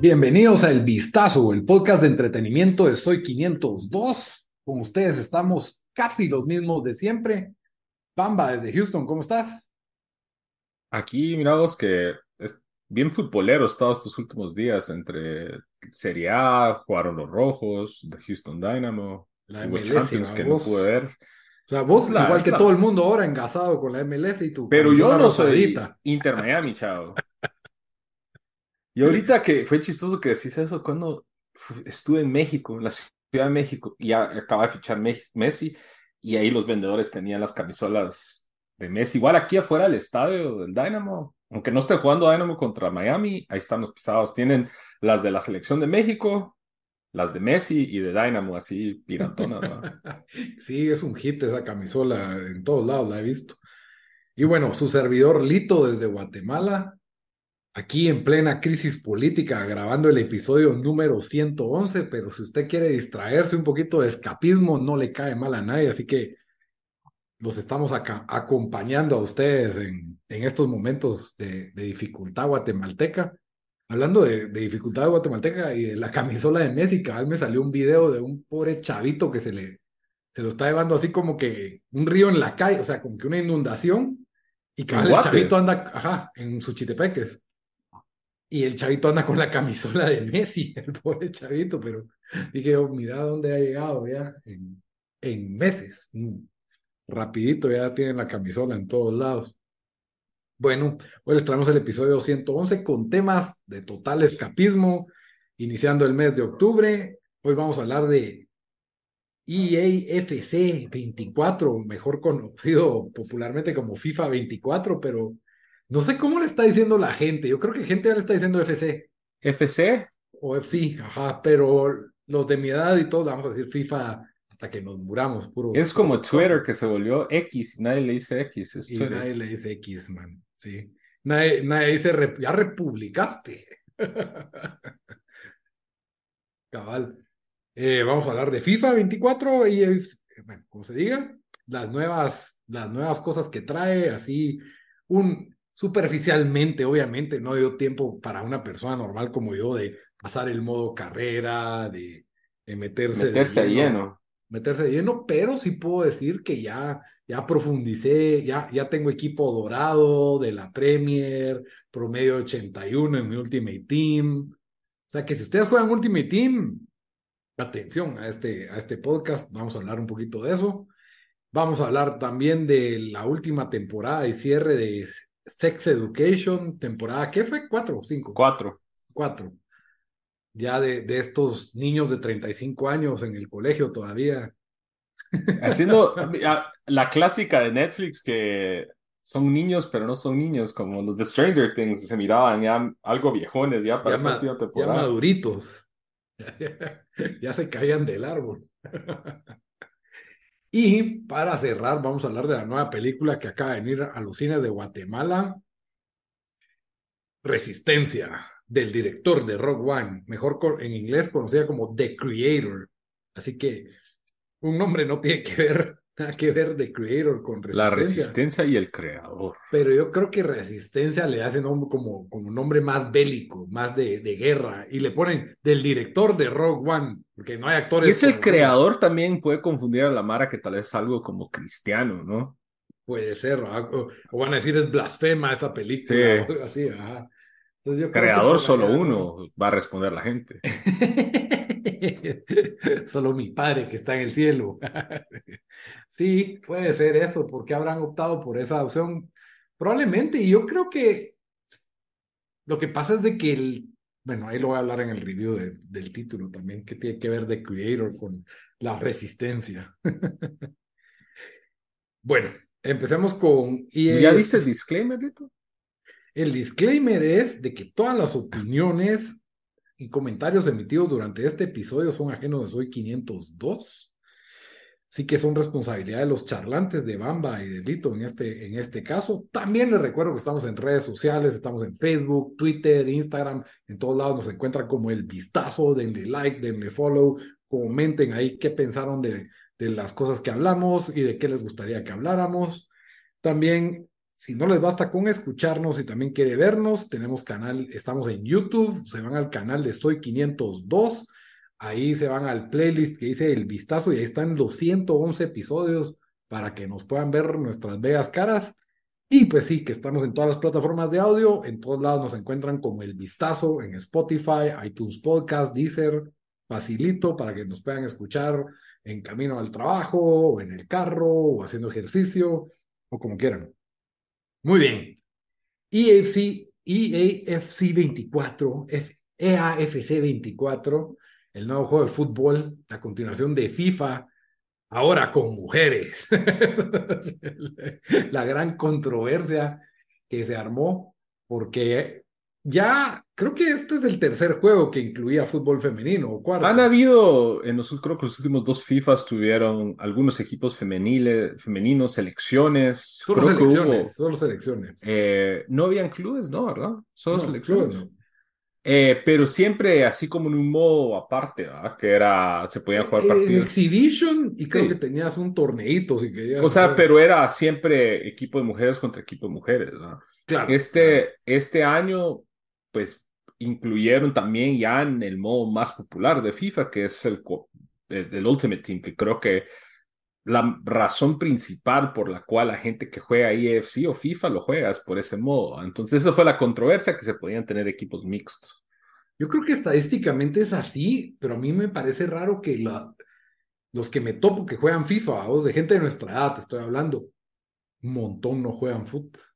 Bienvenidos a El Vistazo, el podcast de entretenimiento de Soy 502. Con ustedes estamos casi los mismos de siempre. Bamba, desde Houston, ¿cómo estás? Aquí, mirados que es bien futbolero estado estos últimos días entre Serie A, jugaron los Rojos, de Houston Dynamo, La MLS, que Vos- no pude ver. O sea, vos, La- igual que la- todo el mundo ahora, engasado con la MLS y tu Pero yo no soy. Inter Miami, chavo. Y ahorita que fue chistoso que decís eso, cuando estuve en México, en la Ciudad de México, y acaba de fichar Me- Messi, y ahí los vendedores tenían las camisolas de Messi. Igual aquí afuera del estadio del Dynamo, aunque no esté jugando Dynamo contra Miami, ahí están los pisados. Tienen las de la selección de México, las de Messi y de Dynamo, así pirantonas, ¿no? Sí, es un hit esa camisola, en todos lados la he visto. Y bueno, su servidor Lito desde Guatemala, aquí en plena crisis política, grabando el episodio número 111, pero si usted quiere distraerse un poquito de escapismo, no le cae mal a nadie, así que los estamos acá acompañando a ustedes en, en estos momentos de, de dificultad guatemalteca. Hablando de, de dificultad guatemalteca y de la camisola de Messi, cabal me salió un video de un pobre chavito que se le se lo está llevando así como que un río en la calle, o sea, como que una inundación, y cabal el chavito anda, ajá, en Suchitepeques. Y el chavito anda con la camisola de Messi, el pobre chavito, pero dije, oh, mira dónde ha llegado ya en, meses. Mm. Rapidito ya tienen la camisola en todos lados. Bueno, hoy les traemos el episodio 111 con temas de total escapismo, iniciando el mes de octubre. Hoy vamos a hablar de EAFC 24, mejor conocido popularmente como FIFA 24, pero no sé cómo le está diciendo la gente. Yo creo que gente ya le está diciendo FC FC, o FC, ajá, pero los de mi edad y todos le vamos a decir FIFA hasta que nos muramos, puro. es como Twitter que se volvió X, y nadie le dice X, es Y Twitter. nadie le dice X, man, sí. Nadie, nadie dice, "Rep- ya republicaste. Cabal. Eh, vamos a hablar de FIFA 24 y, eh, bueno, como se diga, las nuevas, las nuevas cosas que trae, así, un, superficialmente, obviamente, no dio tiempo para una persona normal como yo de pasar el modo carrera, de, de meterse, de Meterse a lleno. meterse de lleno, pero sí puedo decir que ya, ya profundicé, ya, ya tengo equipo dorado de la Premier, promedio 81 en mi Ultimate Team. O sea que si ustedes juegan Ultimate Team, atención a este, a este podcast, vamos a hablar un poquito de eso. Vamos a hablar también de la última temporada y cierre de Sex Education, temporada, ¿qué fue? ¿Cuatro o cinco? Cuatro. Cuatro. Ya de, de estos niños de 35 años en el colegio todavía. Haciendo la clásica de Netflix que son niños, pero no son niños, como los de Stranger Things, se miraban ya algo viejones ya para ya, ma- ya maduritos. ya se caían del árbol. y para cerrar, vamos a hablar de la nueva película que acaba de venir a los cines de Guatemala. Resistencia, del director de Rock One, mejor en inglés conocida como The Creator. Así que un nombre no tiene que ver, nada que ver The Creator con Resistencia. La resistencia y el creador. Pero yo creo que Resistencia le hace nombre como, como nombre más bélico, más de, de guerra, y le ponen del director de Rogue One, porque no hay Y actores. es el creador también puede confundir a la Mara que tal vez es algo como cristiano, ¿no? Puede ser, o van a decir es blasfema esa película, Sí. o algo así, ajá. Entonces yo Creador solo uno, va a responder la gente. Solo mi padre que está en el cielo. Sí, puede ser eso, porque habrán optado por esa opción. Probablemente, y yo creo que lo que pasa es de que el, bueno, ahí lo voy a hablar en el review de- del título también, que tiene que ver de Creator con la resistencia. Bueno, empecemos con EA. ¿Ya viste el disclaimer, Lito? El disclaimer es de que todas las opiniones y comentarios emitidos durante este episodio son ajenos de Soy 502. Así que son responsabilidad de los charlantes de Bamba y de Lito en este, en este caso. También les recuerdo que estamos en redes sociales, estamos en Facebook, Twitter, Instagram, en todos lados nos encuentran como el vistazo, denle like, denle follow, comenten ahí qué pensaron de, de las cosas que hablamos y de qué les gustaría que habláramos. También si no les basta con escucharnos y también quiere vernos, tenemos canal, estamos en YouTube, se van al canal de Soy 502, ahí se van al playlist que dice El Vistazo y ahí están los 111 episodios para que nos puedan ver nuestras bellas caras. Y pues sí, que estamos en todas las plataformas de audio, en todos lados nos encuentran como El Vistazo, en Spotify, iTunes Podcast, Deezer, facilito para que nos puedan escuchar en camino al trabajo, o en el carro, o haciendo ejercicio, o como quieran. Muy bien. EAFC, EAFC 24, EAFC 24, el nuevo juego de fútbol, la continuación de FIFA, ahora con mujeres. la gran controversia que se armó, porque ya creo que este es el tercer juego que incluía fútbol femenino o cuarto. Han habido, en los, creo que los últimos dos FIFAs tuvieron algunos equipos femeniles, femeninos, selecciones. Solo selecciones, solo selecciones. Eh, no habían clubes, ¿no? ¿Verdad? Solo selecciones. Eh, pero siempre así como en un modo aparte, ¿verdad? Que era, se podían jugar partidos. En Exhibition y creo que tenías un torneito si querías. O sea, pero era siempre equipo de mujeres contra equipo de mujeres, ¿verdad? Claro. Este, este año pues incluyeron también ya en el modo más popular de FIFA, que es el, el, Ultimate Team, que creo que la razón principal por la cual la gente que juega EFC o FIFA lo juega es por ese modo. Entonces, esa fue la controversia que se podían tener equipos mixtos. Yo creo que estadísticamente es así, pero a mí me parece raro que los que me topo que juegan FIFA, o de gente de nuestra edad, te estoy hablando, un montón no juegan fútbol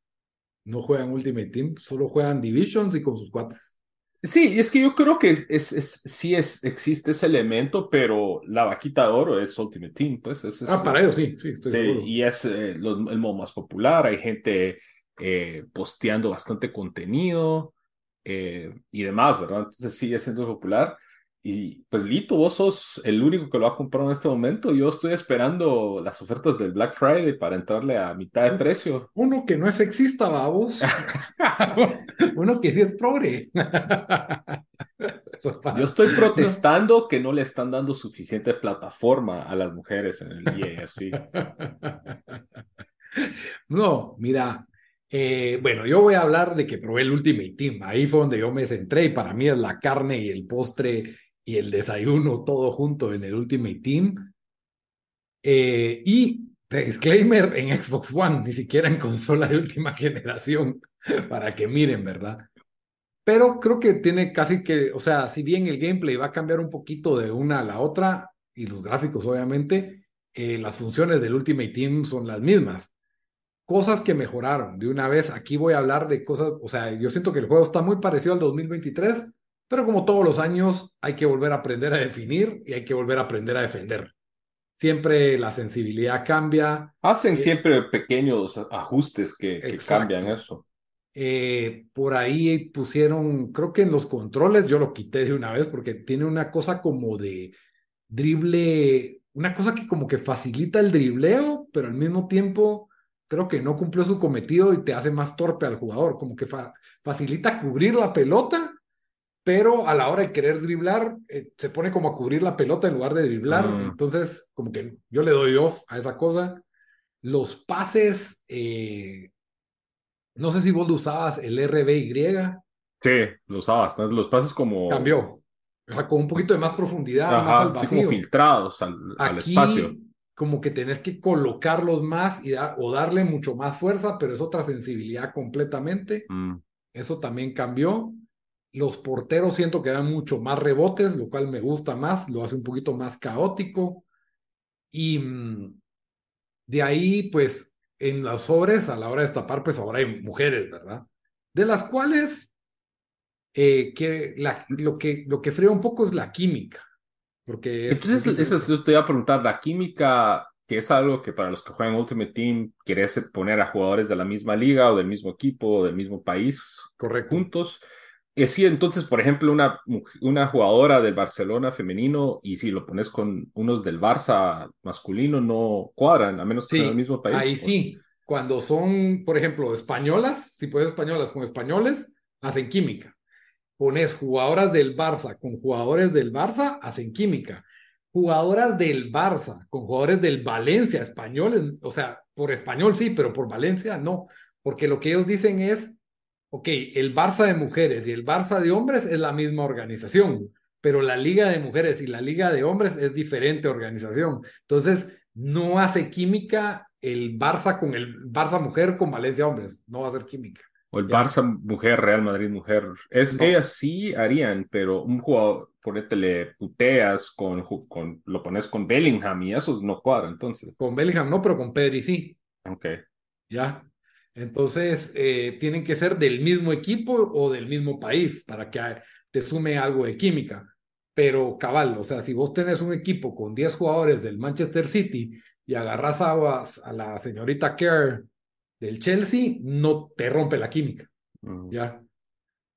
no juegan Ultimate Team, solo juegan Divisions y con sus cuates. Sí, es que yo creo que es, es, sí es, existe ese elemento, pero la vaquita de oro es Ultimate Team, pues. ah, para ellos sí, sí, estoy seguro. Y es eh, el modo más popular, hay gente eh, posteando bastante contenido eh, y demás, ¿verdad? Entonces sigue siendo popular. Y pues Lito, vos sos el único que lo ha comprado en este momento. Yo estoy esperando las ofertas del Black Friday para entrarle a mitad de precio. Uno que no es sexista, babos. Uno que sí es progre. Yo estoy protestando que no le están dando suficiente plataforma a las mujeres en el EAFC. No, mira, eh, bueno, yo voy a hablar de que probé el Ultimate Team. Ahí fue donde yo me centré y para mí es la carne y el postre y el desayuno todo junto en el Ultimate Team. Eh, y disclaimer en Xbox One, ni siquiera en consola de última generación, para que miren, ¿verdad? Pero creo que tiene casi que, o sea, si bien el gameplay va a cambiar un poquito de una a la otra, y los gráficos obviamente, eh, las funciones del Ultimate Team son las mismas. Cosas que mejoraron. De una vez, aquí voy a hablar de cosas, o sea, yo siento que el juego está muy parecido al 2023, pero como todos los años, hay que volver a aprender a definir y hay que volver a aprender a defender. Siempre la sensibilidad cambia. Hacen eh, siempre pequeños ajustes que, cambian eso. Eh, por ahí pusieron, creo que en los controles yo lo quité de una vez porque tiene una cosa como de drible, una cosa que como que facilita el dribleo, pero al mismo tiempo creo que no cumplió su cometido y te hace más torpe al jugador, como que facilita cubrir la pelota pero a la hora de querer driblar, eh, se pone como a cubrir la pelota en lugar de driblar. Ah. Entonces, como que yo le doy off a esa cosa. Los pases, eh, no sé si vos lo usabas el RBY. Sí, lo usabas. Los pases como. Cambió. O sea, con un poquito de más profundidad, más al vacío. como filtrados al, espacio. Como que tenés que colocarlos más y o darle mucho más fuerza, pero es otra sensibilidad completamente. Mm. Eso también cambió. Los porteros siento que dan mucho más rebotes, lo cual me gusta más, lo hace un poquito más caótico. Y mm, de ahí, pues, en las sobres, a la hora de destapar, pues ahora hay mujeres, ¿verdad? De las cuales eh, que lo que lo que fría un poco es la química. Porque Entonces, eso te iba a preguntar, la química, que es algo que para los que juegan Ultimate Team, querés poner a jugadores de la misma liga o del mismo equipo o del mismo país Correcto. juntos. Eh, sí, entonces, por ejemplo, una, una jugadora del Barcelona femenino y si lo pones con unos del Barça masculino, no cuadran, a menos que sea el mismo país. Ahí sí, cuando son, por ejemplo, españolas, si puedes españolas con españoles, hacen química. Pones jugadoras del Barça con jugadores del Barça, hacen química. Jugadoras del Barça con jugadores del Valencia, españoles, o sea, por español sí, pero por Valencia no porque lo que ellos dicen es, ok, el Barça de mujeres y el Barça de hombres es la misma organización, pero la Liga de Mujeres y la Liga de Hombres es diferente organización. Entonces, no hace química el Barça con el Barça mujer con Valencia hombres, no va a hacer química. O el Barça mujer, Real Madrid mujer. Es, que Ellas sí harían, pero un jugador, le puteas con, con, lo pones con Bellingham y esos no cuadran, entonces. Con Bellingham no, pero con Pedri sí. Ok. Ya. Entonces, eh, tienen que ser del mismo equipo o del mismo país para que te sume algo de química. Pero cabal, o sea, si vos tenés un equipo con 10 jugadores del Manchester City y agarras a, a la señorita Kerr del Chelsea, no te rompe la química. Mm. ¿Ya?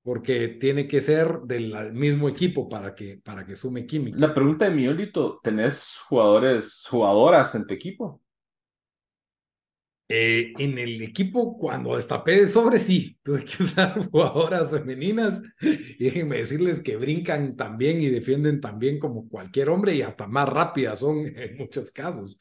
Porque tiene que ser del mismo equipo para que, para que sume química. La pregunta de Miolito, ¿tenés jugadores, jugadoras en tu equipo? Eh, en el equipo, cuando destapé el sobre, sí, tuve que usar jugadoras femeninas. Y déjenme decirles que brincan también y defienden también como cualquier hombre y hasta más rápidas son en muchos casos.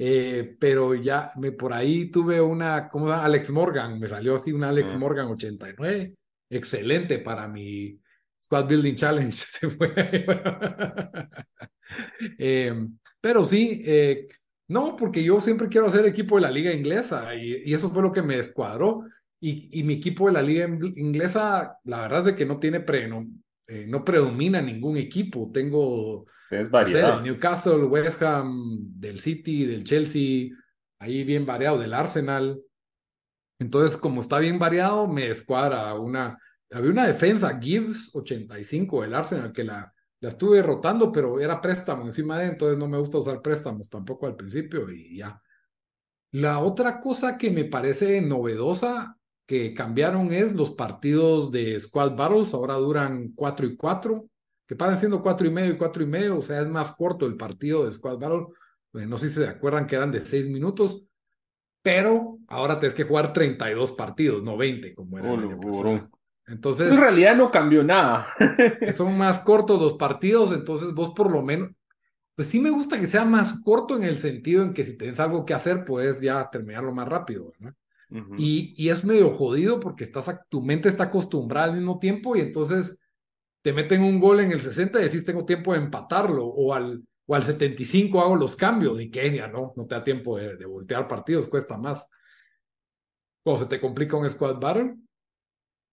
Eh, pero ya me, por ahí tuve una, ¿cómo se llama? Alex Morgan, me salió así una Alex Morgan 89, excelente para mi Squad Building Challenge. eh, pero sí, eh, no, porque yo siempre quiero hacer equipo de la liga inglesa y, y eso fue lo que me descuadró. Y, y, mi equipo de la liga inglesa, la verdad es de que no tiene pre, no, eh, no predomina ningún equipo. Tengo es variedad. Newcastle, West Ham, del City, del Chelsea, ahí bien variado, del Arsenal. Entonces, como está bien variado, me escuadra una. Había una defensa, Gibbs 85 del Arsenal, que la, la estuve rotando, pero era préstamo encima de, entonces no me gusta usar préstamos tampoco al principio y ya. La otra cosa que me parece novedosa que cambiaron es los partidos de Squad Battles, ahora duran 4 y 4, que paran siendo 4 y medio y 4 y medio, o sea, es más corto el partido de Squad Battle. No sé si se acuerdan que eran de 6 minutos, pero ahora tienes que jugar 32 partidos, no 20, como era el año Entonces, en realidad no cambió nada. son más cortos los partidos, entonces vos por lo menos, pues sí me gusta que sea más corto en el sentido en que si tienes algo que hacer, puedes ya terminarlo más rápido, ¿verdad? y, y, es medio jodido porque estás, tu mente está acostumbrada al mismo tiempo y entonces te meten un gol en el 60 y decís tengo tiempo de empatarlo o al, o al 75 hago los cambios y ya no, no te da tiempo de, voltear partidos, cuesta más. Cuando se te complica un squad battle.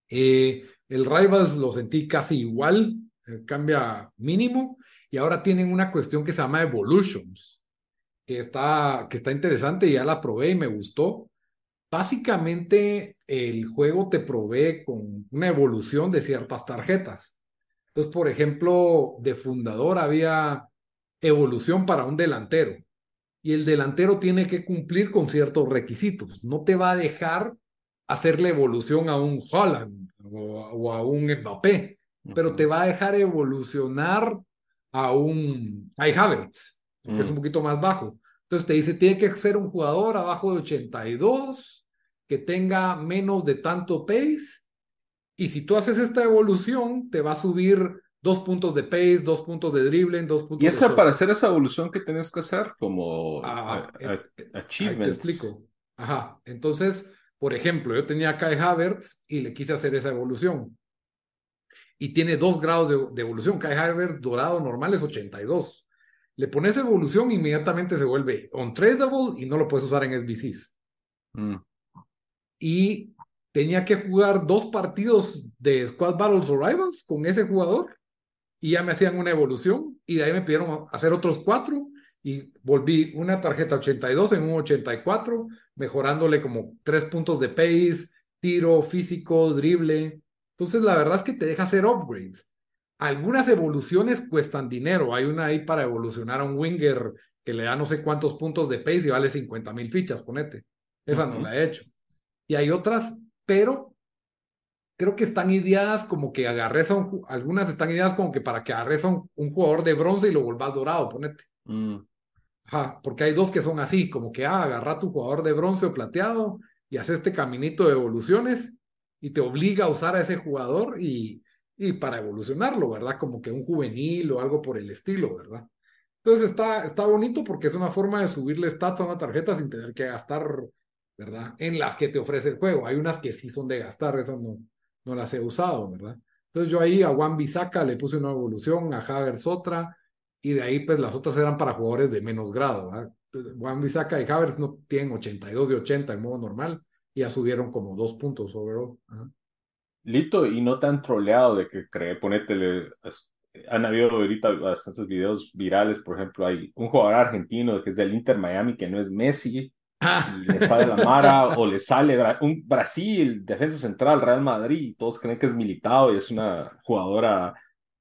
Eh, el Rivals lo sentí casi igual, eh, cambia mínimo y ahora tienen una cuestión que se llama Evolutions, que está, que está interesante ya la probé y me gustó Básicamente, el juego te provee con una evolución de ciertas tarjetas. Entonces, por ejemplo, de fundador había evolución para un delantero y el delantero tiene que cumplir con ciertos requisitos. No te va a dejar hacerle evolución a un Holland o, a un Mbappé, pero te va a dejar evolucionar a un Kai Havertz, que es un mm. poquito más bajo. Entonces te dice, tiene que ser un jugador abajo de 82, que tenga menos de tanto pace, y si tú haces esta evolución, te va a subir dos puntos de pace, dos puntos de dribbling, dos puntos ¿Y esa para hacer esa evolución que tienes que hacer? Como ah, eh, eh, achievements. Te explico. Ajá. Entonces, por ejemplo, yo tenía a Kai Havertz y le quise hacer esa evolución. Y tiene dos grados de, evolución. Kai Havertz dorado normal es 82. Le pones evolución, inmediatamente se vuelve untradeable y no lo puedes usar en SBCs. Mm. Y tenía que jugar dos partidos de Squad Battles o Rivals con ese jugador y ya me hacían una evolución y de ahí me pidieron hacer otros cuatro y volví una tarjeta 82 en un 84, mejorándole como tres puntos de pace, tiro, físico, drible. Entonces la verdad es que te deja hacer upgrades. Algunas evoluciones cuestan dinero. Hay una ahí para evolucionar a un winger que le da no sé cuántos puntos de pace y vale 50 mil fichas, ponete. Esa no la he hecho. Y hay otras, pero creo que están ideadas como que agarres a un, algunas están ideadas como que para que agarres a un, jugador de bronce y lo vuelvas dorado, ponete. Mm. Ajá, porque hay dos que son así, como que ah, agarra tu jugador de bronce o plateado y hace este caminito de evoluciones y te obliga a usar a ese jugador y, y para evolucionarlo, ¿verdad? Como que un juvenil o algo por el estilo, ¿verdad? Entonces está, está bonito porque es una forma de subirle stats a una tarjeta sin tener que gastar ¿verdad? En las que te ofrece el juego. Hay unas que sí son de gastar, esas no, no las he usado, ¿verdad? Entonces yo ahí a Juan Bisaca le puse una evolución, a Havers otra, y de ahí pues las otras eran para jugadores de menos grado, ¿verdad? Juan Bisaca y Havers no tienen 82 de 80 en modo normal, y ya subieron como dos puntos overall. Lito, y no tan troleado de que cree, ponétele, han habido ahorita bastantes videos virales, por ejemplo, hay un jugador argentino que es del Inter Miami que no es Messi, ah. y le sale la Mara, o le sale un Brasil, defensa central, Real Madrid, y todos creen que es militado y es una jugadora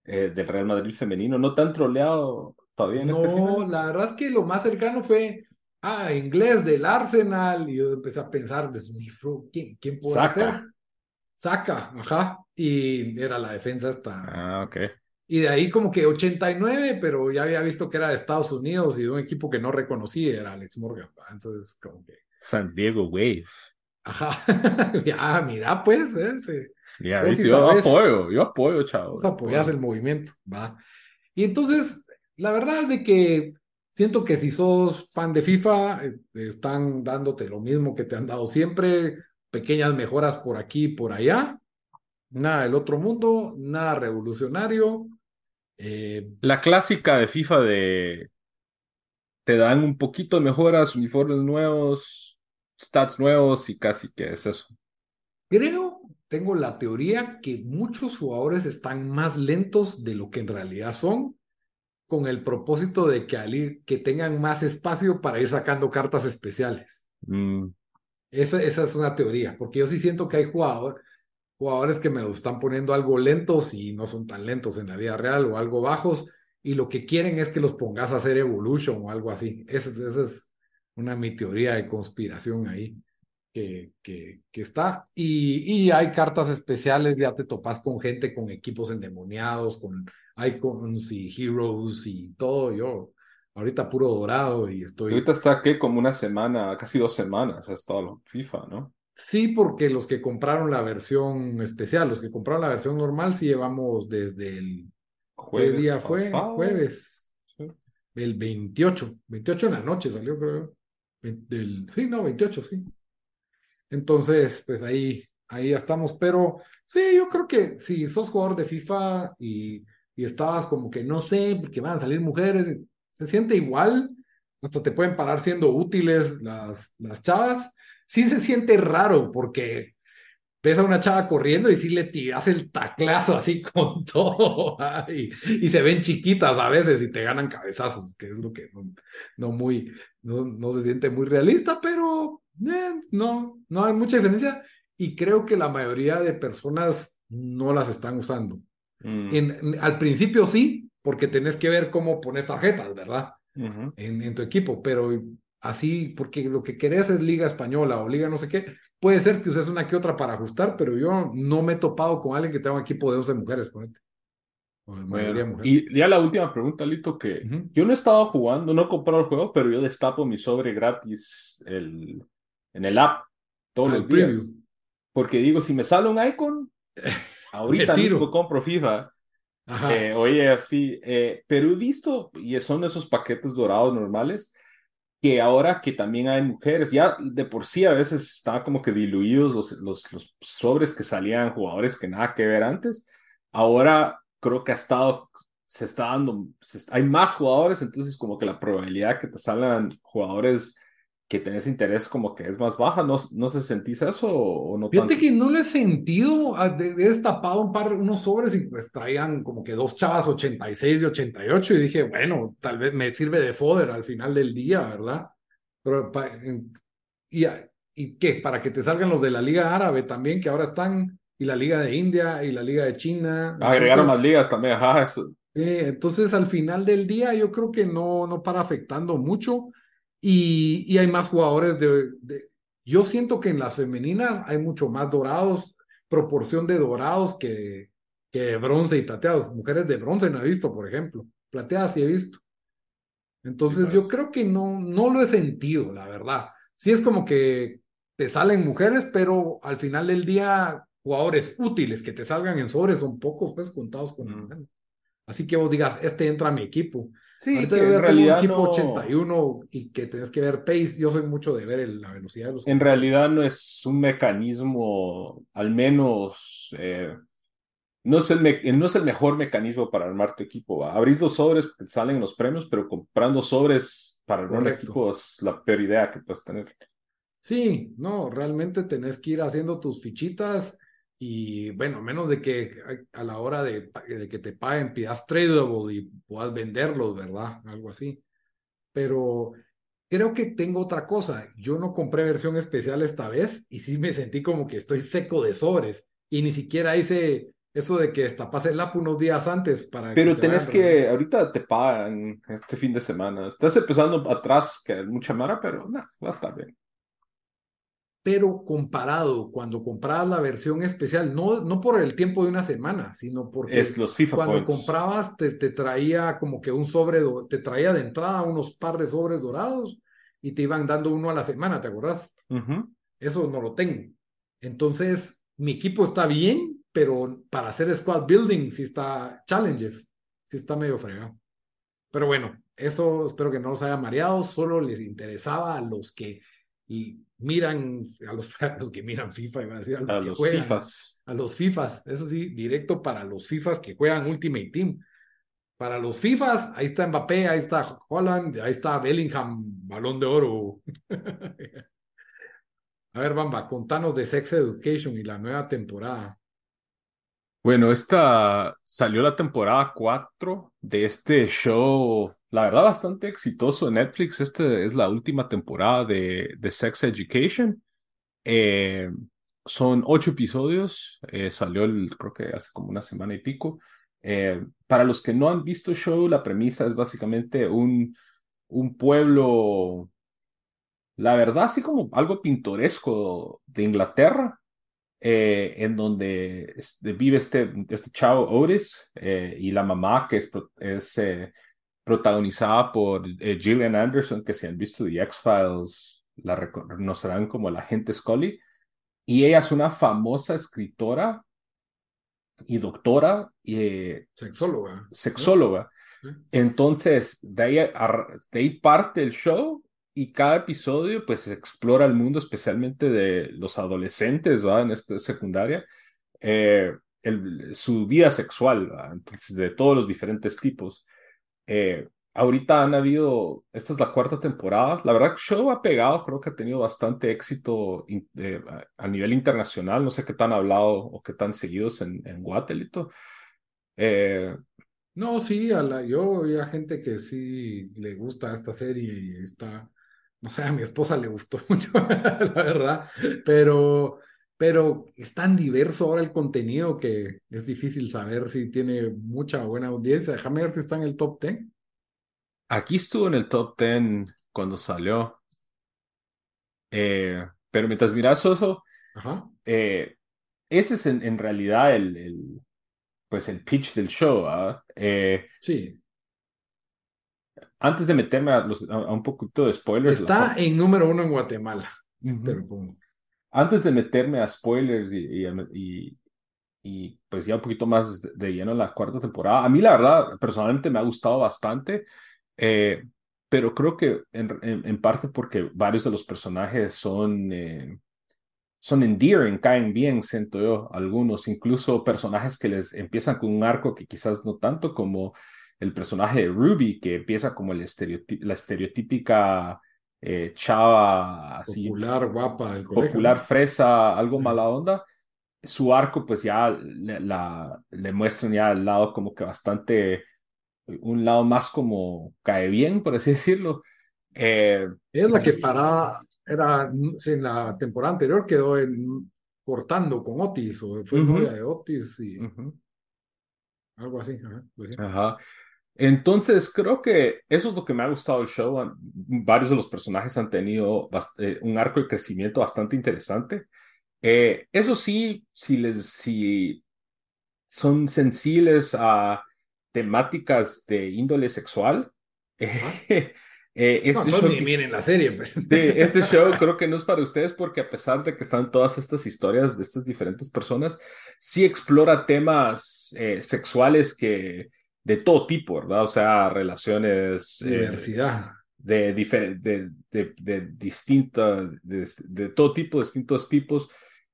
eh, del Real Madrid femenino, no tan troleado todavía en este No, la verdad es que lo más cercano fue, ah, inglés del Arsenal, y yo empecé a pensar, pues, ¿quién, quién puede Saca. ser? Saca, ajá, y era la defensa esta. Ah, ok. Y de ahí como que 89, pero ya había visto que era de Estados Unidos y de un equipo que no reconocí, era Alex Morgan. Entonces, como que... San Diego Wave. Ajá, ya, mira pues, ese. Ya, yo apoyo, yo apoyo, chavo. Apoyas el movimiento, va. Y entonces, la verdad es de que siento que si sos fan de FIFA, eh, están dándote lo mismo que te han dado siempre, pequeñas mejoras por aquí y por allá, nada del otro mundo, nada revolucionario. Eh, la clásica de FIFA de te dan un poquito de mejoras, uniformes nuevos, stats nuevos y casi que es eso. Creo, tengo la teoría que muchos jugadores están más lentos de lo que en realidad son, con el propósito de que, que tengan más espacio para ir sacando cartas especiales. Mm. Esa, esa, es una teoría, porque yo sí siento que hay jugadores, jugadores que me lo están poniendo algo lentos y no son tan lentos en la vida real o algo bajos y lo que quieren es que los pongas a hacer evolution o algo así. Esa, es una mi teoría de conspiración ahí que, que, que está. Y, y, hay cartas especiales, ya te topas con gente con equipos endemoniados, con icons y heroes y todo. Yo ahorita puro dorado y estoy... Ahorita está que como una semana, casi dos semanas ha estado FIFA, ¿no? Sí, porque los que compraron la versión especial, los que compraron la versión normal, sí llevamos desde el... ¿Qué día fue? Jueves. El 28. 28 en la noche salió, creo. Del, sí, no, 28, sí. Entonces, pues ahí, ahí estamos. Pero sí, yo creo que si sos jugador de FIFA y, y estabas como que no sé, que van a salir mujeres, se siente igual. Hasta te pueden parar siendo útiles las, las chavas sí se siente raro porque ves a una chava corriendo y sí le tiras el taclazo así con todo y, se ven chiquitas a veces y te ganan cabezazos, que es lo que no, muy, no, se siente muy realista, pero eh, no, no hay mucha diferencia y creo que la mayoría de personas no las están usando. Mm. En, al principio sí, porque tenés que ver cómo pones tarjetas, ¿verdad? en, en, tu equipo, pero así, porque lo que querés es liga española o liga no sé qué, puede ser que uses una que otra para ajustar, pero yo no me he topado con alguien que tenga un equipo de 12 mujeres, ponete. Y ya la última pregunta, Lito, que yo no he estado jugando, no he comprado el juego, pero yo destapo mi sobre gratis el, en el app todos ah, los días. Porque digo, si me sale un icon, ahorita mismo compro FIFA. Eh, oye, así, eh, pero he visto, y son esos paquetes dorados normales, que ahora que también hay mujeres, ya de por sí a veces estaba como que diluidos los, los, los sobres que salían jugadores que nada que ver antes, ahora creo que ha estado, se está dando, hay más jugadores, entonces como que la probabilidad que te salgan jugadores que tenés interés como que es más baja, ¿no, no se sentís eso o, no? Fíjate que no lo he sentido, ah, he destapado un par, unos sobres y pues traían como que dos chavas 86 y 88 y dije, bueno, tal vez me sirve de foder al final del día, ¿verdad? Pero, y, ¿y qué? Para que te salgan los de la Liga Árabe también, que ahora están, y la Liga de India y la Liga de China. Agregaron más ligas también, ajá, eso. entonces al final del día yo creo que no, no para afectando mucho y, hay más jugadores de, Yo siento que en las femeninas hay mucho más dorados, proporción de dorados que, que bronce y plateados. Mujeres de bronce no he visto, por ejemplo. Plateadas sí he visto. Entonces yo pues. creo que no, no lo he sentido, la verdad. Sí es como que te salen mujeres, pero al final del día jugadores útiles que te salgan en sobres son pocos, pues contados con mm. Así que vos digas, este entra a mi equipo. Sí, Ahorita que en tengo un realidad equipo no- 81 y que tenés que ver pace. Yo soy mucho de ver el- la velocidad de los En realidad no es un mecanismo, al menos, eh, no, es el me- no es el mejor mecanismo para armar tu equipo. ¿va? Abrir dos sobres, salen los premios, pero comprando sobres para armar un equipo es la peor idea que puedes tener. Sí, no, realmente tenés que ir haciendo tus fichitas y bueno, a menos de que a la hora de, de que te paguen pidas tradable y puedas venderlos, ¿verdad? Algo así. Pero creo que tengo otra cosa. Yo no compré versión especial esta vez y sí me sentí como que estoy seco de sobres y ni siquiera hice eso de que destapas el app unos días antes para Pero te tenés que, ahorita te pagan este fin de semana. Estás empezando atrás, que hay mucha mara, pero no, va a estar bien. Pero comparado cuando comprabas la versión especial, no, no por el tiempo de una semana, sino porque Es los FIFA cuando Points. comprabas te, te traía como que un sobre, te traía de entrada unos par de sobres dorados y te iban dando uno a la semana, ¿te acordás? Eso no lo tengo. Entonces, mi equipo está bien, pero para hacer squad building sí está challenges, sí está medio fregado. Pero bueno, eso espero que no los haya mareado, solo les interesaba a los que y miran, a los, a los que miran FIFA, iba a decir, a los A que los juegan, FIFAs. a los FIFAs, eso sí, directo para los FIFAs que juegan Ultimate Team. Para los FIFAs, ahí está Mbappé, ahí está Holland, ahí está Bellingham, balón de oro. A ver, Bamba, contanos de Sex Education y la nueva temporada. Bueno, esta salió la temporada 4 de este show, la verdad, bastante exitoso en Netflix. Esta es la última temporada de, de Sex Education. Eh, son ocho episodios, eh, salió el, creo que hace como una semana y pico. Eh, para los que no han visto el show, la premisa es básicamente un, un pueblo, la verdad, así como algo pintoresco de Inglaterra eh, en donde vive este, este chavo Otis eh, y la mamá que es, protagonizada por eh, Gillian Anderson, que si han visto The X-Files la reconocerán como la agente Scully. Y ella es una famosa escritora y doctora y eh, Sexóloga. sexóloga. ¿no? Entonces, de ahí, ar- de ahí parte el show y cada episodio pues explora el mundo, especialmente de los adolescentes, ¿va? En esta secundaria, eh, el- su vida sexual, ¿va? Entonces, de todos los diferentes tipos. Eh, ahorita han habido, esta es la cuarta temporada, la verdad el show ha pegado, creo que ha tenido bastante éxito in- eh, a, nivel internacional, no sé qué tan hablado o qué tan seguidos en, en Guatelito. Eh, No, sí, a la, yo vi a gente que sí le gusta esta serie y está, no sé, a mi esposa le gustó mucho, la verdad, pero, pero es tan diverso ahora el contenido que es difícil saber si tiene mucha o buena audiencia. Déjame ver si está en el top 10. Aquí estuvo en el top 10 cuando salió. Eh, pero mientras miras eso, Ajá. eh, ese es en, en realidad el, el, pues el pitch del show. ¿ah? Eh, Sí, antes de meterme a, los- a- a un poquito de spoilers, la está en número uno en Guatemala. Te lo pongo. Antes de meterme a spoilers y, y, y- y, pues ya un poquito más de, lleno en la cuarta temporada, a mí la verdad personalmente me ha gustado bastante, eh, pero creo que en, en- en parte porque varios de los personajes son, eh, son endearing, caen bien, siento yo, algunos, incluso personajes que les empiezan con un arco que quizás no tanto como el personaje de Ruby, que empieza como el estereotip- la estereotípica eh, chava así Popular, guapa colegio. popular, ¿no? fresa, algo mala onda, su arco pues ya le, la, le muestran ya el lado como que bastante, un lado más como cae bien, por así decirlo. Eh, Es la que paraba, era, en la temporada anterior quedó en, cortando con Otis, o fue Ujú. novia de Otis y ujú, algo así. ajá, pues sí. Ajá. Entonces, creo que eso es lo que me ha gustado del show. Varios de los personajes han tenido eh, un arco de crecimiento bastante interesante. Eh, eso sí, si les, si son sensibles a temáticas de índole sexual, eh, eh, No, este entonces show, ni miren la serie, pues. este show creo que no es para ustedes porque a pesar de que están todas estas historias de estas diferentes personas, sí explora temas eh, sexuales que de todo tipo, ¿verdad? O sea, relaciones... eh, Diversidad. de, de, de, de distinta, de, de todo tipo, distintos tipos,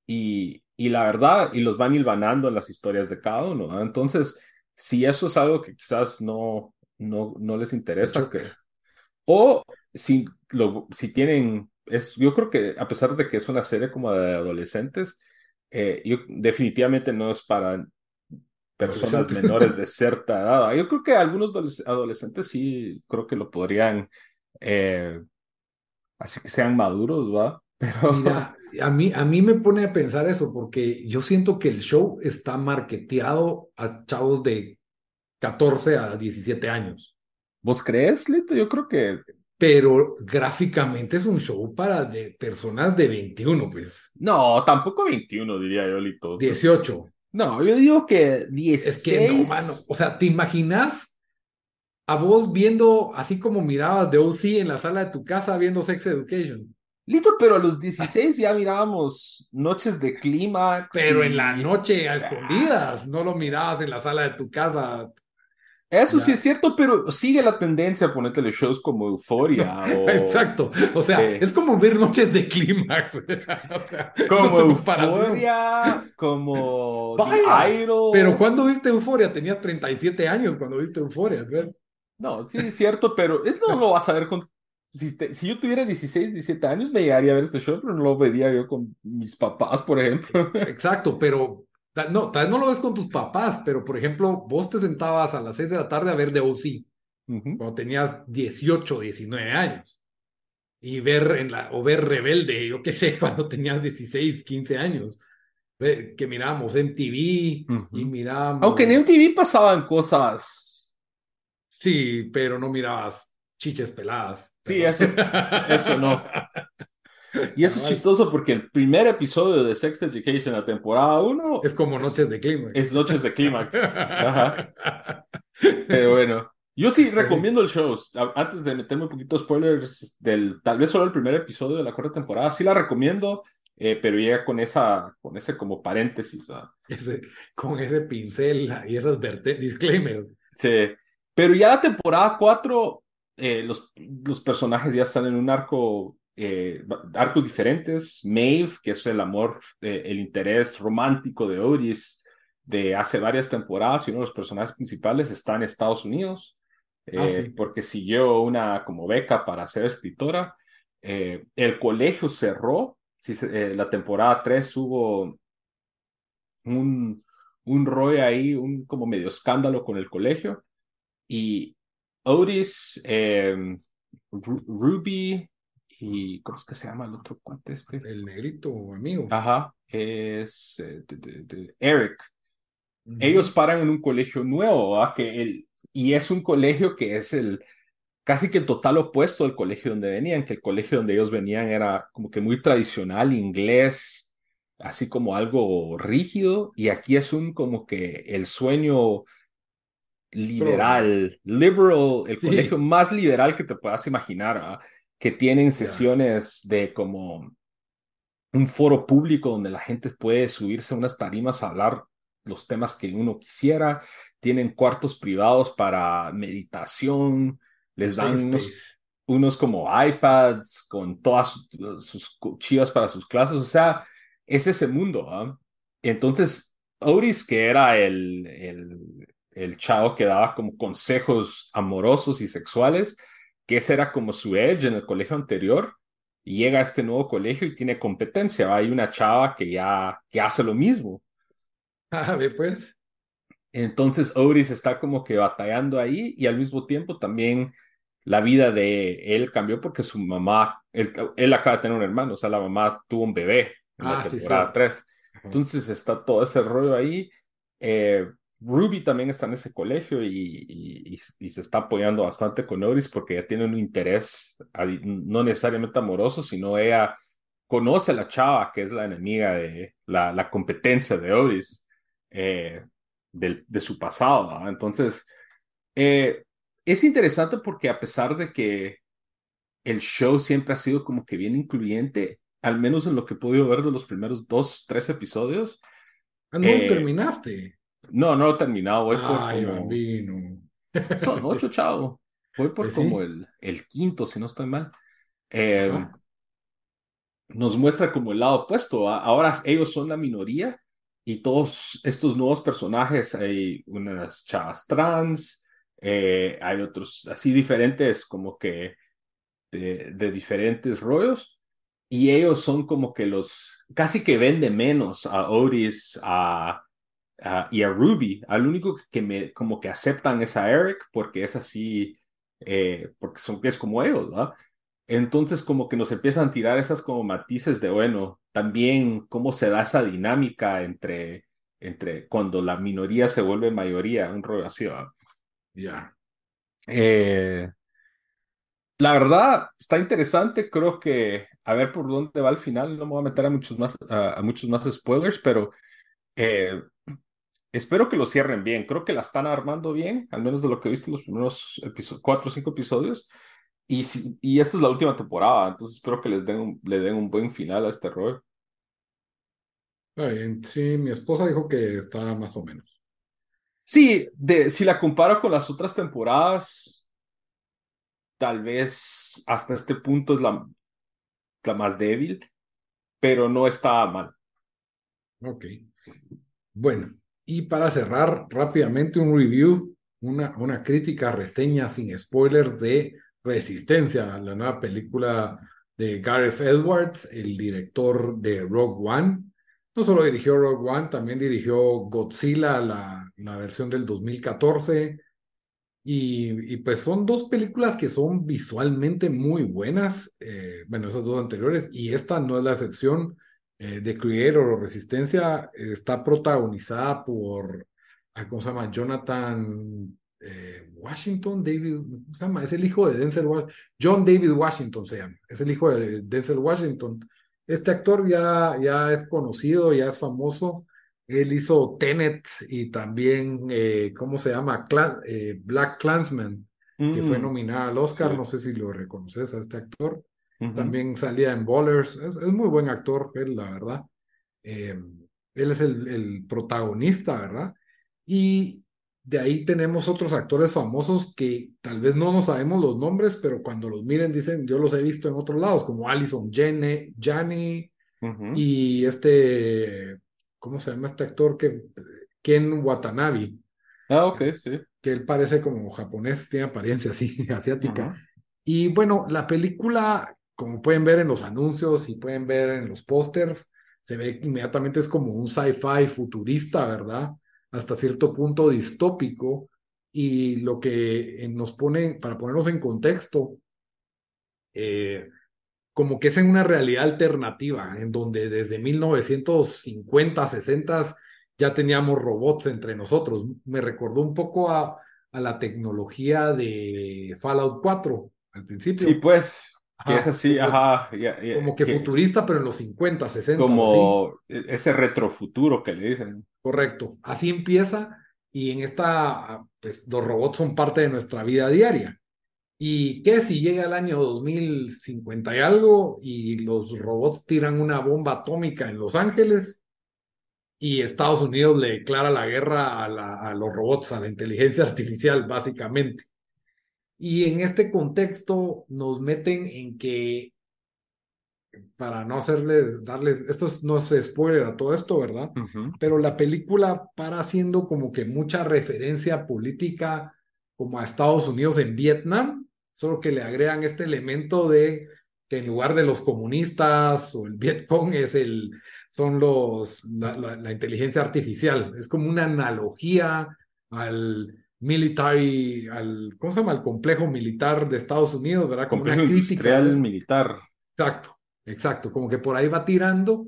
y, y la verdad, y los van hilvanando en las historias de cada uno. ¿no? Entonces, si eso es algo que quizás no, no, no les interesa, que, o si, lo, si tienen, es, yo creo que a pesar de que es una serie como de adolescentes, eh, yo, definitivamente no es para personas menores de cierta edad. Yo creo que algunos adoles- adolescentes sí, creo que lo podrían, eh, así que sean maduros, ¿va? Pero Mira, a mí, a mí me pone a pensar eso, porque yo siento que el show está marketeado a chavos de 14 a 17 años, ¿vos crees, Lito? Yo creo que pero gráficamente es un show para de personas de 21, pues, no, tampoco 21, diría yo, Lito. 18. No, yo digo que 16. Es que no, mano. O sea, ¿te imaginas a vos viendo, así como mirabas de OC en la sala de tu casa viendo Sex Education? Lito, pero a los 16 ya mirábamos Noches de Clímax. Pero y- en la noche a escondidas, no lo mirabas en la sala de tu casa. Eso Ya. sí es cierto, pero sigue la tendencia a ponértele shows como Euforia o... Exacto. O sea, Eh. es como ver noches de clímax. o sea, Como. Euforia, como The Idol. Pero ¿cuándo viste Euforia? Tenías 37 años cuando viste Euforia. No, sí es cierto, pero eso no lo vas a ver con... Si, te- si yo tuviera 16, 17 años, me llegaría a ver este show, pero no lo vería yo con mis papás, por ejemplo. Exacto, pero no, tal vez no lo ves con tus papás, pero por ejemplo, vos te sentabas a las 6 de la tarde a ver The OC Ujú. cuando tenías 18, 19 años. Y ver en la, o ver Rebelde, yo qué sé, cuando tenías 16, 15 años. Que mirábamos MTV Ujú. y mirábamos. Aunque en MTV pasaban cosas... Sí, pero no mirabas chiches peladas. Sí, eso- eso no. Y eso es chistoso porque el primer episodio de Sex Education, la temporada 1, Es como noches de clima. es Noches de Clímax. Ajá. Pero bueno, yo sí recomiendo el show. Antes de meterme un poquito spoilers del tal vez solo el primer episodio de la cuarta temporada, sí la recomiendo, eh, pero ya con esa, con ese como paréntesis. Ese- con ese pincel y esas disclaimer. Sí. Pero ya la temporada 4, los, los personajes ya están en un arco, eh, arcos diferentes. Maeve, que es el amor, eh, el interés romántico de Otis de hace varias temporadas y uno de los personajes principales está en Estados Unidos, Ah, eh, sí. porque siguió una como beca para ser escritora. El colegio cerró, sí, la temporada 3 hubo un, un rollo ahí, un como medio escándalo con el colegio. Y Otis, Ru- Ruby y ¿cómo es que se llama el otro cuate este? El negrito amigo. Ajá, es eh, de- de- de- Eric. Ellos paran en un colegio nuevo, ¿verdad? Que el, y es un colegio que es el casi que total opuesto al colegio donde venían, que el colegio donde ellos venían era como que muy tradicional, inglés, así como algo rígido, y aquí es un como que el sueño liberal, liberal, el Sí. colegio más liberal que te puedas imaginar. Que tienen sesiones de como un foro público donde la gente puede subirse a unas tarimas a hablar los temas que uno quisiera, tienen cuartos privados para meditación, les dan unos, unos como iPads con todas sus, sus para sus clases, o sea, es ese mundo. ¿ah? Entonces, Otis, que era el, el, el chavo que daba como consejos amorosos y sexuales, que ese era como su edge en el colegio anterior, y llega a este nuevo colegio y tiene competencia. ¿va? Hay una chava que ya que hace lo mismo. Ah, pues. Entonces Otis está como que batallando ahí y al mismo tiempo también la vida de él cambió porque su mamá, él, él acaba de tener un hermano, o sea, la mamá tuvo un bebé en la Ah, sí, temporada sí. 3. Entonces está todo ese rollo ahí. Eh, Ruby también está en ese colegio y, y, y, y se está apoyando bastante con Otis porque ella tiene un interés, no necesariamente amoroso, sino ella conoce a la chava que es la enemiga de la, la competencia de Otis eh, del- de su pasado. ¿verdad? Entonces, eh, es interesante porque a pesar de que el show siempre ha sido como que bien incluyente, al menos en lo que he podido ver de los primeros dos, tres episodios, Ah, no Eh, terminaste. No, no lo he terminado, voy por Ay, como, bambino. Son ocho, chavo. Voy por pues como sí. el, el quinto, si no estoy mal. Eh, nos muestra como el lado opuesto. Ahora ellos son la minoría y todos estos nuevos personajes, hay unas chavas trans, eh, hay otros así diferentes, como que de, de diferentes rollos, y ellos son como que los, casi que vende menos a Otis a, a- y a Ruby. Al único que me, como que aceptan es a Eric, porque es así, eh, porque son, es como ellos, ¿va? Entonces como que nos empiezan a tirar esas como matices de, bueno, también cómo se da esa dinámica entre, entre cuando la minoría se vuelve mayoría, un rollo así, ¿va? Ya. Eh, la verdad, está interesante. Creo que a ver por dónde va al final. No me voy a meter a muchos más, a, a muchos más spoilers, pero eh, espero que lo cierren bien. Creo que la están armando bien, al menos de lo que he visto en los primeros cuatro o cinco episodios. Y, si- y esta es la última temporada, entonces espero que les den un, le den un buen final a este rol. Está bien. Sí, mi esposa dijo que está más o menos. Sí, de, si la comparo con las otras temporadas, tal vez hasta este punto es la, la más débil, pero no está mal. Ok. Bueno, y para cerrar rápidamente un review, una, una crítica, reseña sin spoilers de Resistencia, la nueva película de Gareth Edwards, el director de Rogue One. No solo dirigió Rogue One, también dirigió Godzilla, la, la versión del 2014. Y, y pues son dos películas que son visualmente muy buenas, eh, bueno, esas dos anteriores, y esta no es la excepción. Eh, The Creator o Resistencia está protagonizada por, ¿cómo se llama? Jonathan eh, Washington, David, ¿cómo se llama? Es el hijo de Denzel Washington, John David Washington se llama, es el hijo de Denzel Washington. Este actor ya, ya es conocido, ya es famoso. Él hizo Tenet y también, eh, ¿cómo se llama? Cla- eh, Black Klansman, que fue Mm, nominada al Oscar. sí. No sé si lo reconoces a este actor. También salía en Ballers. Es, es muy buen actor, él, la verdad. Eh, él es el, el protagonista, ¿verdad? Y de ahí tenemos otros actores famosos que tal vez no nos sabemos los nombres, pero cuando los miren dicen, yo los he visto en otros lados, como Allison Janney, Ujú. y este, ¿cómo se llama este actor? Que, Ken Watanabe, Ah, ok, sí. que él parece como japonés, tiene apariencia así, asiática. Y bueno, la película, como pueden ver en los anuncios y pueden ver en los pósters, se ve que inmediatamente es como un sci-fi futurista, ¿verdad? Hasta cierto punto distópico. Y lo que eh, nos pone, para ponernos en contexto, eh, como que es en una realidad alternativa, en donde desde 1950, 60 ya teníamos robots entre nosotros. Me recordó un poco a, a la tecnología de Fallout 4 al Sí, principio. Que es Ajá, así, como, ajá, como que que futurista, pero en los 50, 60, así. como e- ese retrofuturo que le dicen. Correcto. Así empieza y en esta, pues los robots son parte de nuestra vida diaria. ¿Y qué si llega el año 2050 y algo y los robots tiran una bomba atómica en Los Ángeles y Estados Unidos le declara la guerra a, la- a los robots, a la inteligencia artificial, básicamente? Y en este contexto nos meten en que, para no hacerles, darles, esto es- no es spoiler a todo esto, ¿verdad? Pero la película para haciendo como que mucha referencia política como a Estados Unidos en Vietnam, solo que le agregan este elemento de que en lugar de los comunistas o el Vietcong es el, son los, la, la- la inteligencia artificial. Es como una analogía al military, al, ¿cómo se llama? Al complejo militar de Estados Unidos, ¿verdad? Como Complejo una crítica industrial militar. Exacto, exacto, como que por ahí va tirando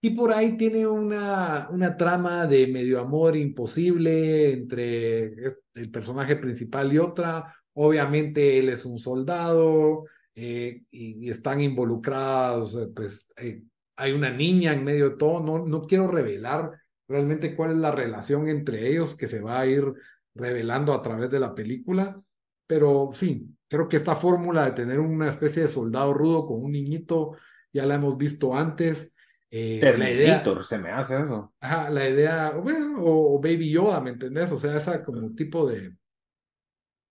y por ahí tiene una, una trama de medio amor imposible entre el personaje principal y otra. Obviamente él es un soldado eh, y, y están involucrados, eh, pues eh, hay una niña en medio de todo. No, no quiero revelar realmente cuál es la relación entre ellos que se va a ir revelando a través de la película, pero sí, creo que esta fórmula de tener una especie de soldado rudo con un niñito ya la hemos visto antes. Eh, la idea, se me hace eso. ajá, la idea, o, bueno, o, o Baby Yoda, ¿me entendés? O sea, esa como tipo de,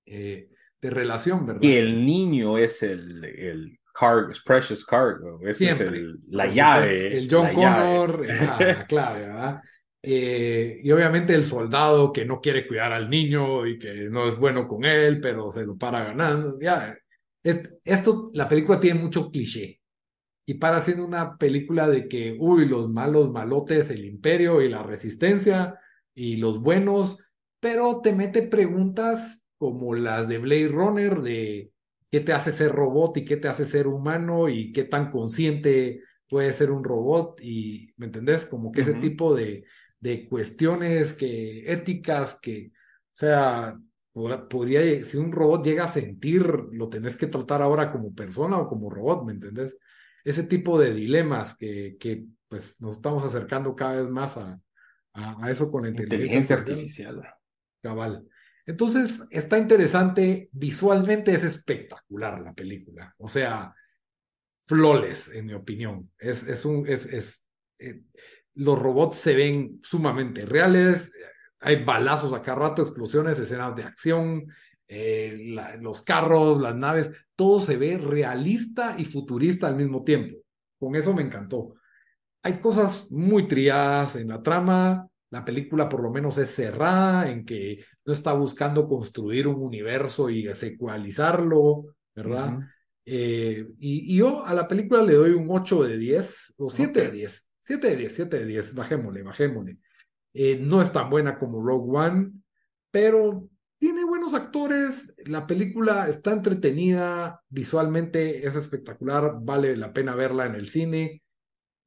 eh, de relación, ¿verdad? Y el niño es el, el cargo, precious cargo, ese es el, la llave. El John Connor, la clave, ¿verdad? Eh, y obviamente el soldado que no quiere cuidar al niño y que no es bueno con él, pero se lo para ganando. Ya, esto, la película tiene mucho cliché. Y para siendo una película de que, uy, los malos malotes, el imperio y la resistencia y los buenos, pero te mete preguntas como las de Blade Runner, de qué te hace ser robot y qué te hace ser humano y qué tan consciente puede ser un robot y, ¿me entendés? Como que ese tipo de, de cuestiones que, éticas que, o sea, podría, si un robot llega a sentir, lo tenés que tratar ahora como persona o como robot, ¿me entendés? Ese tipo de dilemas que, que pues nos estamos acercando cada vez más a, a, eso con la inteligencia, artificial. Cabal. Entonces, está interesante, visualmente es espectacular la película, o sea, flores, en mi opinión. Es, es un, es, es, eh, los robots se ven sumamente reales, hay balazos a cada rato, explosiones, escenas de acción, eh, los carros, las naves, todo se ve realista y futurista al mismo tiempo. Con eso me encantó. Hay cosas muy triadas en la trama, la película por lo menos es cerrada en que no está buscando construir un universo y secualizarlo, ¿verdad? Eh, y, yo a la película le doy un 8 de 10 o 7 de 10. 7 de 10, 7 de 10, bajémosle, bajémosle. Eh, no es tan buena como Rogue One, pero tiene buenos actores, la película está entretenida, visualmente es espectacular, vale la pena verla en el cine.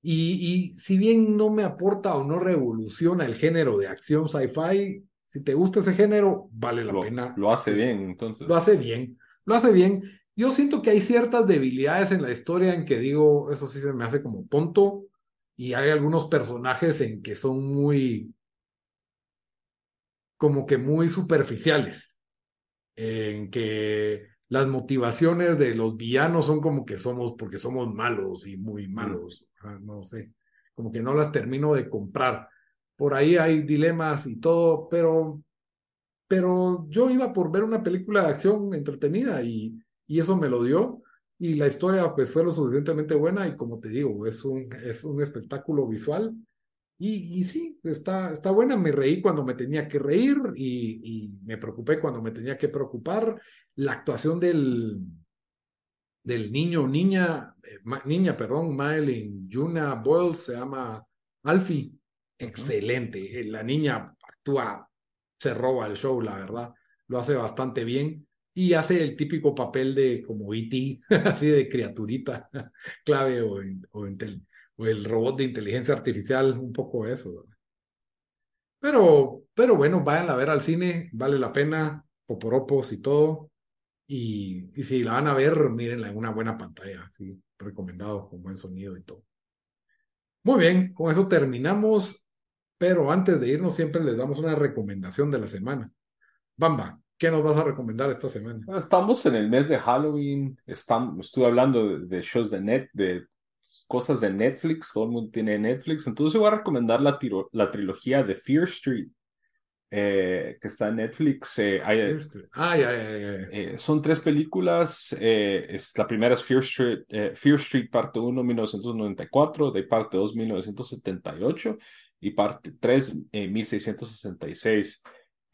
Y, y si bien no me aporta o no revoluciona el género de acción sci-fi, si te gusta ese género, vale la pena. Lo hace bien, entonces. Lo hace bien, lo hace bien. Yo siento que hay ciertas debilidades en la historia en que digo, eso sí se me hace como tonto, y hay algunos personajes en que son muy, como que muy superficiales, en que las motivaciones de los villanos son como que somos, porque somos malos y muy malos, no sé, como que no las termino de comprar. Por ahí hay dilemas y todo, pero, pero yo iba por ver una película de acción entretenida y, y eso me lo dio y la historia pues fue lo suficientemente buena y como te digo, es un, es un espectáculo visual. Y, y sí, está, está buena, me reí cuando me tenía que reír y, y me preocupé cuando me tenía que preocupar. La actuación del, del niño, niña, eh, niña, perdón, Madeline Yuna Boyle se llama Alfie, excelente, eh, la niña actúa, se roba el show, la verdad, lo hace bastante bien y hace el típico papel de como E.T., así de criaturita clave o, el robot de inteligencia artificial, un poco eso. Pero, pero bueno, vayan a ver al cine, vale la pena, poporopos y todo. Y, y si la van a ver, mírenla en una buena pantalla, sí, recomendado, con buen sonido y todo. Muy bien, con eso terminamos, pero antes de irnos siempre les damos una recomendación de la semana. Bamba, ¿Qué nos vas a recomendar esta semana? Estamos en el mes de Halloween. Estamos, estuve hablando de, shows de net, de cosas de Netflix. Todo el mundo tiene Netflix. Entonces voy a recomendar la, la trilogía de Fear Street, eh, que está en Netflix. Eh, ah, eh, son tres películas. es, la primera es Fear Street, Fear Street parte 1, 1994, de parte 2, 1978 y parte 3, 1666.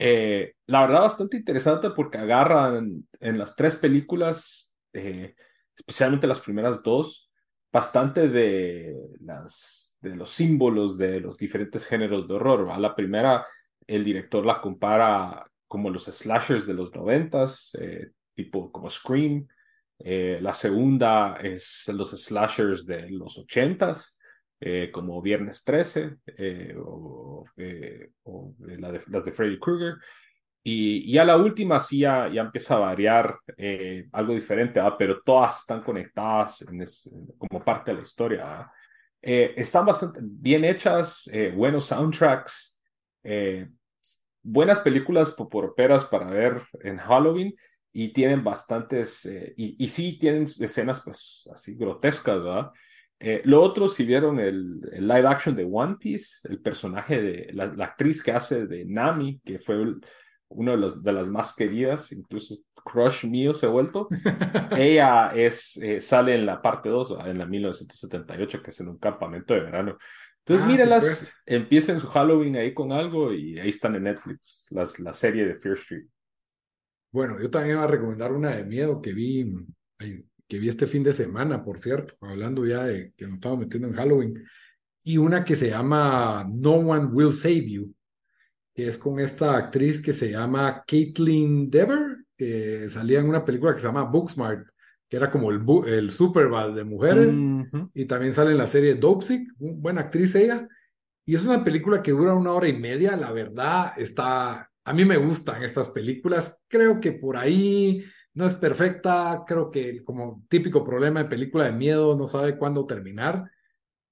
Eh, la verdad, bastante interesante porque agarran en las tres películas, eh, especialmente las primeras dos, bastante de, las, de los símbolos de los diferentes géneros de horror. La primera, el director la compara como los slashers de los noventas, eh, tipo como Scream. la segunda es los slashers de los ochentas. Eh, como Viernes 13 eh, o, eh, las de Freddy Krueger. Y ya la última sí ya, ya empieza a variar algo diferente, pero todas están conectadas como parte de la historia. están bastante bien hechas, buenos soundtracks, buenas películas poporoperas para ver en Halloween y tienen bastantes, y, y sí tienen escenas pues así grotescas, ¿verdad? Eh, lo otro, si vieron el, live action de One Piece, el personaje de la, actriz que hace de Nami, que fue uno de, los, de las más queridas, incluso crush mío se ha vuelto. Ella es, eh, sale en la parte 2, en la 1978, que es en un campamento de verano. Entonces, Ah, mírenlas, sí, pues. empiecen su Halloween ahí con algo y ahí están en Netflix, las, la serie de Fear Street. Bueno, yo también iba a recomendar una de miedo que vi, ay, que vi este fin de semana, por cierto, hablando ya de que nos estamos metiendo en Halloween, y una que se llama No One Will Save You, que es con esta actriz que se llama Caitlin Dever, que salía en una película que se llama Booksmart, que era como el, el Superbad de mujeres, y también sale en la serie Dopesick, buena actriz ella, y es una película que dura una hora y media, la verdad está, a mí me gustan estas películas, creo que por ahí no es perfecta, creo que como típico problema de película de miedo, no sabe cuándo terminar,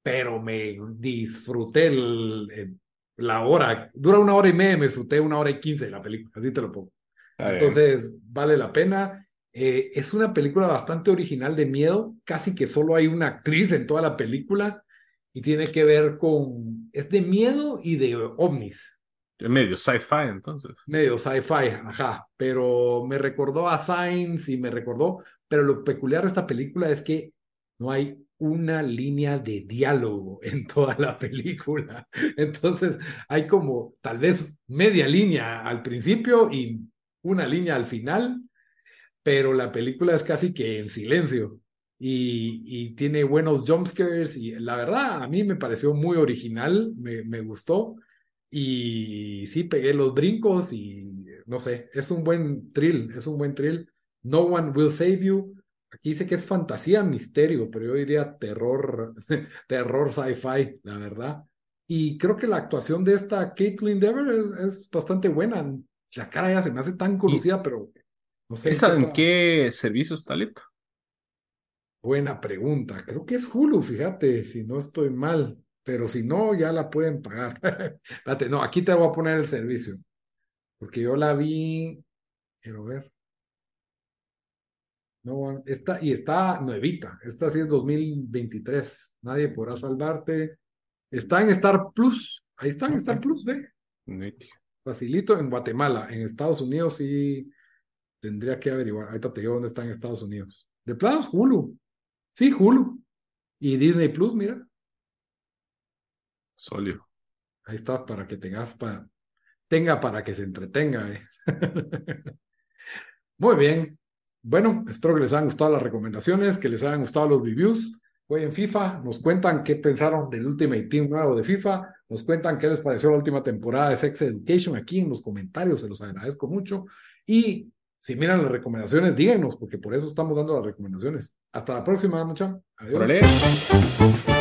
pero me disfruté el- el- la hora, dura una hora y media, me disfruté una hora y quince de la película, así te lo pongo. Bien. Entonces, vale la pena. Eh, es una película bastante original de miedo, casi que solo hay una actriz en toda la película y tiene que ver con, es de miedo y de ovnis, medio sci-fi, entonces. medio sci-fi, ajá, pero me recordó a Signs y me recordó, pero lo peculiar de esta película es que no hay una línea de diálogo en toda la película. Entonces, hay como tal vez media línea al principio y una línea al final, pero la película es casi que en silencio y, y tiene buenos jumpscares y la verdad a mí me pareció muy original, me, me gustó y sí pegué los brincos y no sé, es un buen thrill, es un buen thrill. No One Will Save You. Aquí dice que es fantasía, misterio, pero yo diría terror, terror sci-fi, la verdad. Y creo que la actuación de esta Caitlin Dever es, es bastante buena. La cara ya se me hace tan conocida, pero no sé. ¿Esa en qué servicio está? Buena pregunta. Creo que es Hulu, fíjate, si no estoy mal. Pero si no, ya la pueden pagar. Espérate, no, aquí te voy a poner el servicio. Porque yo la vi. Quiero ver. No, esta, y está nuevita. Esta sí es 2023. Nadie podrá salvarte. Está en Star Plus. Ahí está en Star. Plus, ve. Nítido. Facilito en Guatemala. En Estados Unidos sí tendría que averiguar. Ahorita te digo dónde está en Estados Unidos. De planos, Hulu. Sí, Hulu. Y Disney Plus, mira. Sólido. Ahí está para que tengas para tenga para que se entretenga. eh. Muy bien. Bueno, espero que les hayan gustado las recomendaciones, que les hayan gustado los reviews. Hoy en FIFA nos cuentan qué pensaron del Ultimate Team nuevo de FIFA, nos cuentan qué les pareció la última temporada de Sex Education aquí en los comentarios, se los agradezco mucho. Y si miran las recomendaciones, díganos, porque por eso estamos dando las recomendaciones. Hasta la próxima, mucha. Adiós.